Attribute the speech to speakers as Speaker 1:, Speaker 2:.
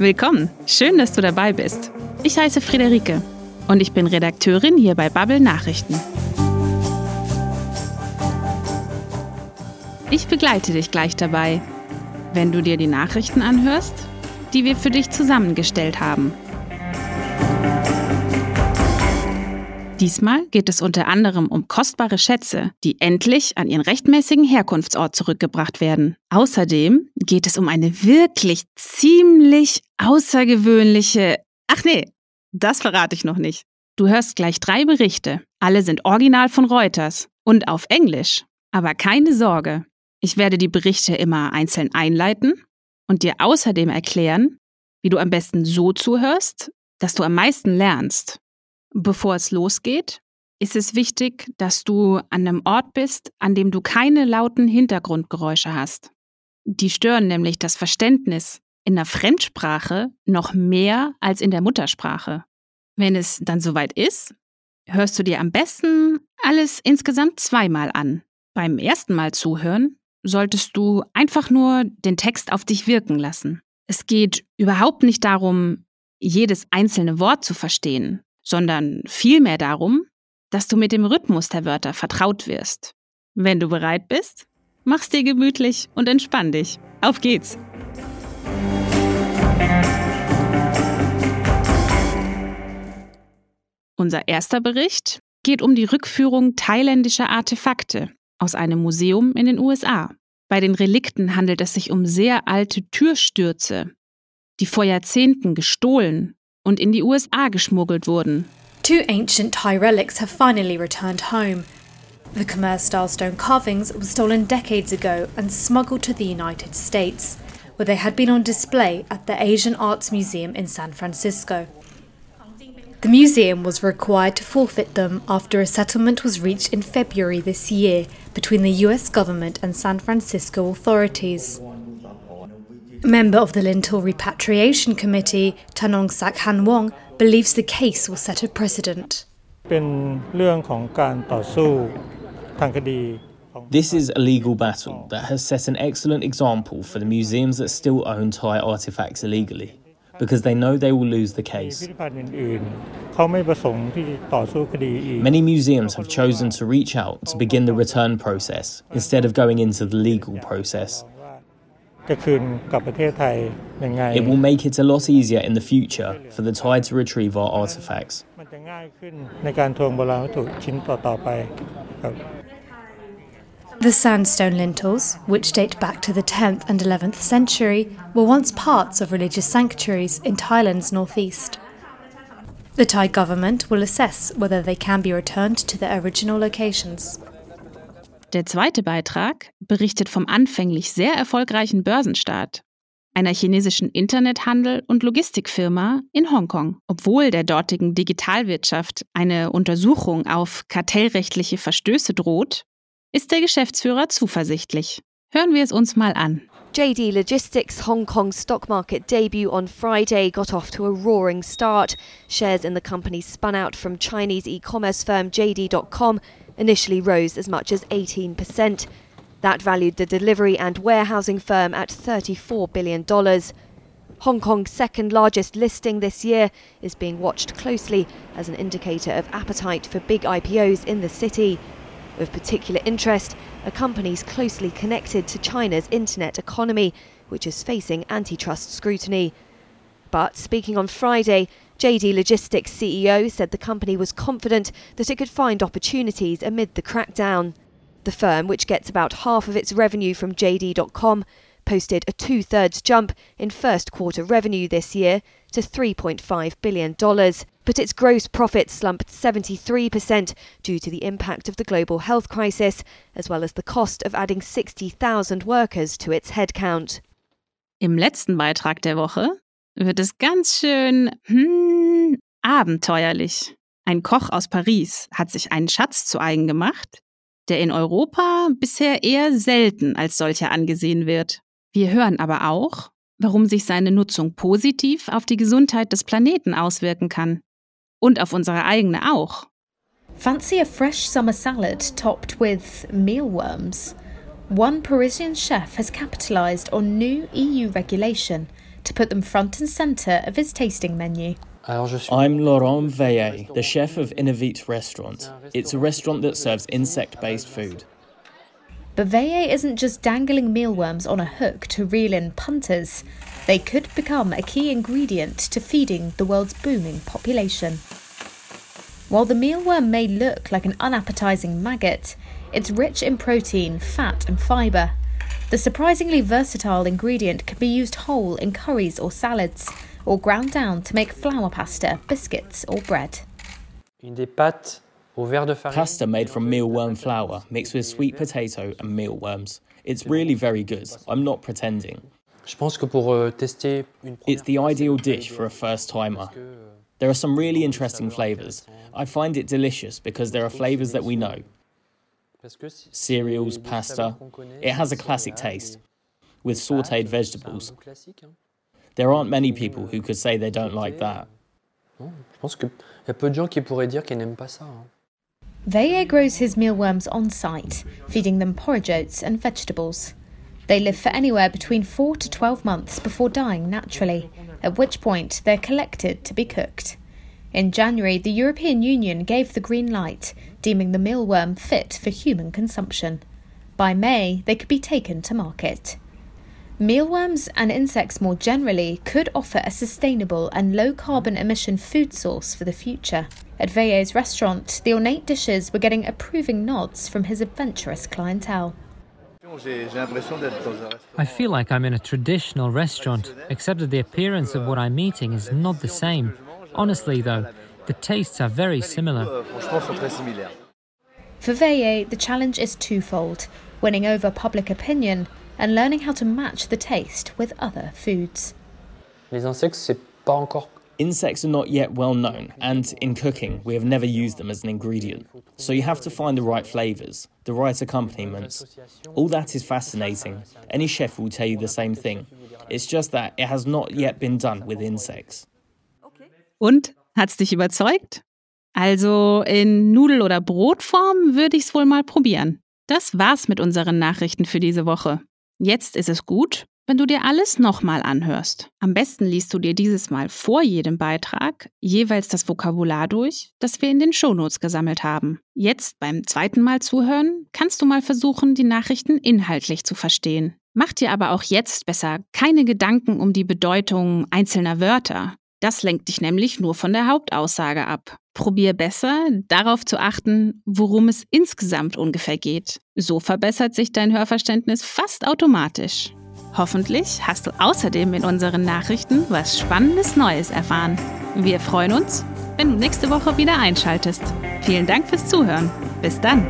Speaker 1: Willkommen, schön, dass du dabei bist. Ich heiße Friederike und ich bin Redakteurin hier bei Bubble Nachrichten. Ich begleite dich gleich dabei, wenn du dir die Nachrichten anhörst, die wir für dich zusammengestellt haben. Diesmal geht es unter anderem um kostbare Schätze, die endlich an ihren rechtmäßigen Herkunftsort zurückgebracht werden. Außerdem geht es um eine wirklich ziemlich außergewöhnliche... Ach nee, das verrate ich noch nicht. Du hörst gleich drei Berichte. Alle sind original von Reuters und auf Englisch. Aber keine Sorge, ich werde die Berichte immer einzeln einleiten und dir außerdem erklären, wie du am besten so zuhörst, dass du am meisten lernst. Bevor es losgeht, ist es wichtig, dass du an einem Ort bist, an dem du keine lauten Hintergrundgeräusche hast. Die stören nämlich das Verständnis in der Fremdsprache noch mehr als in der Muttersprache. Wenn es dann soweit ist, hörst du dir am besten alles insgesamt zweimal an. Beim ersten Mal zuhören solltest du einfach nur den Text auf dich wirken lassen. Es geht überhaupt nicht darum, jedes einzelne Wort zu verstehen sondern vielmehr darum, dass du mit dem Rhythmus der Wörter vertraut wirst. Wenn du bereit bist, mach's dir gemütlich und entspann dich. Auf geht's! Unser erster Bericht geht um die Rückführung thailändischer Artefakte aus einem Museum in den USA. Bei den Relikten handelt es sich um sehr alte Türstürze, die vor Jahrzehnten gestohlen und in die USA geschmuggelt wurden.
Speaker 2: Two ancient Thai relics have finally returned home. The Khmer style stone carvings were stolen decades ago and smuggled to the United States, where they had been on display at the Asian Arts Museum in San Francisco. The museum was required to forfeit them after a settlement was reached in February this year between the US government and San Francisco authorities. Member of the Lintel Repatriation Committee, Tanongsak Hanwong, believes the case will set a precedent.
Speaker 3: This is a legal battle that has set an excellent example for the museums that still own Thai artifacts illegally, because they know they will lose the case. Many museums have chosen to reach out to begin the return process instead of going into the legal process. It will make it a lot easier in the future for the Thai to retrieve our artifacts.
Speaker 2: The sandstone lintels, which date back to the 10th and 11th century, were once parts of religious sanctuaries in Thailand's northeast. The Thai government will assess whether they can be returned to their original locations.
Speaker 1: Der zweite Beitrag berichtet vom anfänglich sehr erfolgreichen Börsenstart einer chinesischen Internethandel- und Logistikfirma in Hongkong. Obwohl der dortigen Digitalwirtschaft eine Untersuchung auf kartellrechtliche Verstöße droht, ist der Geschäftsführer zuversichtlich. Hören wir es uns mal an.
Speaker 4: JD Logistics Hong Kong stock market debut on Friday got off to a roaring start. Shares in the company spun out from Chinese e commerce firm JD.com initially rose as much as 18%. That valued the delivery and warehousing firm at $34 billion. Hong Kong's second largest listing this year is being watched closely as an indicator of appetite for big IPOs in the city. Of particular interest are companies closely connected to China's internet economy, which is facing antitrust scrutiny. But speaking on Friday, JD Logistics CEO said the company was confident that it could find opportunities amid the crackdown. The firm, which gets about half of its revenue from JD.com, posted a two thirds jump in first quarter revenue this year to $3.5 billion. But its gross profit slumped 73% due to the impact of the global health crisis, as well as the cost of adding 60,000 workers to its headcount.
Speaker 1: Im letzten Beitrag der Woche wird es ganz schön hmm, abenteuerlich. Ein Koch aus Paris hat sich einen Schatz zu eigen gemacht, der in Europa bisher eher selten als solcher angesehen wird. Wir hören aber auch, warum sich seine Nutzung positiv auf die Gesundheit des Planeten auswirken kann. Und auf unsere eigene auch.
Speaker 5: Fancy a fresh summer salad topped with mealworms? One Parisian chef has capitalized on new EU regulation to put them front and centre of his tasting menu.
Speaker 3: I'm Laurent Veillet, the chef of Inoveat Restaurant. It's a restaurant that serves insect based food.
Speaker 5: But Veillet isn't just dangling mealworms on a hook to reel in punters. They could become a key ingredient to feeding the world's booming population. While the mealworm may look like an unappetizing maggot, it's rich in protein, fat, and fibre. The surprisingly versatile ingredient can be used whole in curries or salads, or ground down to make flour pasta, biscuits, or bread.
Speaker 3: Pasta made from mealworm flour mixed with sweet potato and mealworms. It's really very good. I'm not pretending.
Speaker 6: Euh,
Speaker 3: it's the ideal dish for a first timer. There are some really interesting flavours. I find it delicious because there are flavours that we know cereals, pasta. It has a classic taste with sauteed vegetables. There aren't many people who could say they don't like that.
Speaker 5: Veillet grows his mealworms on site, feeding them porridge oats and vegetables. They live for anywhere between 4 to 12 months before dying naturally, at which point they're collected to be cooked. In January, the European Union gave the green light, deeming the mealworm fit for human consumption. By May, they could be taken to market. Mealworms and insects more generally could offer a sustainable and low carbon emission food source for the future. At Veillet's restaurant, the ornate dishes were getting approving nods from his adventurous clientele.
Speaker 7: I feel like I'm in a traditional restaurant, except that the appearance of what I'm eating is not the same. Honestly, though, the tastes are very similar.
Speaker 5: For Veillet, the challenge is twofold winning over public opinion and learning how to match the taste with other foods.
Speaker 3: Insects are not yet well known, and in cooking, we have never used them as an ingredient. So you have to find the right flavours, the right accompaniments. All that is fascinating. Any chef will tell you the same thing. It's just that it has not yet been done with insects.
Speaker 1: Und? Hat's dich überzeugt? Also in Nudel- oder Brotform würde ich's wohl mal probieren. Das war's mit unseren Nachrichten für diese Woche. Jetzt ist es gut, wenn du dir alles nochmal anhörst. Am besten liest du dir dieses Mal vor jedem Beitrag jeweils das Vokabular durch, das wir in den Shownotes gesammelt haben. Jetzt beim zweiten Mal zuhören, kannst du mal versuchen, die Nachrichten inhaltlich zu verstehen. Mach dir aber auch jetzt besser keine Gedanken um die Bedeutung einzelner Wörter. Das lenkt dich nämlich nur von der Hauptaussage ab. Probier besser, darauf zu achten, worum es insgesamt ungefähr geht. So verbessert sich dein Hörverständnis fast automatisch. Hoffentlich hast du außerdem in unseren Nachrichten was Spannendes Neues erfahren. Wir freuen uns, wenn du nächste Woche wieder einschaltest. Vielen Dank fürs Zuhören. Bis dann.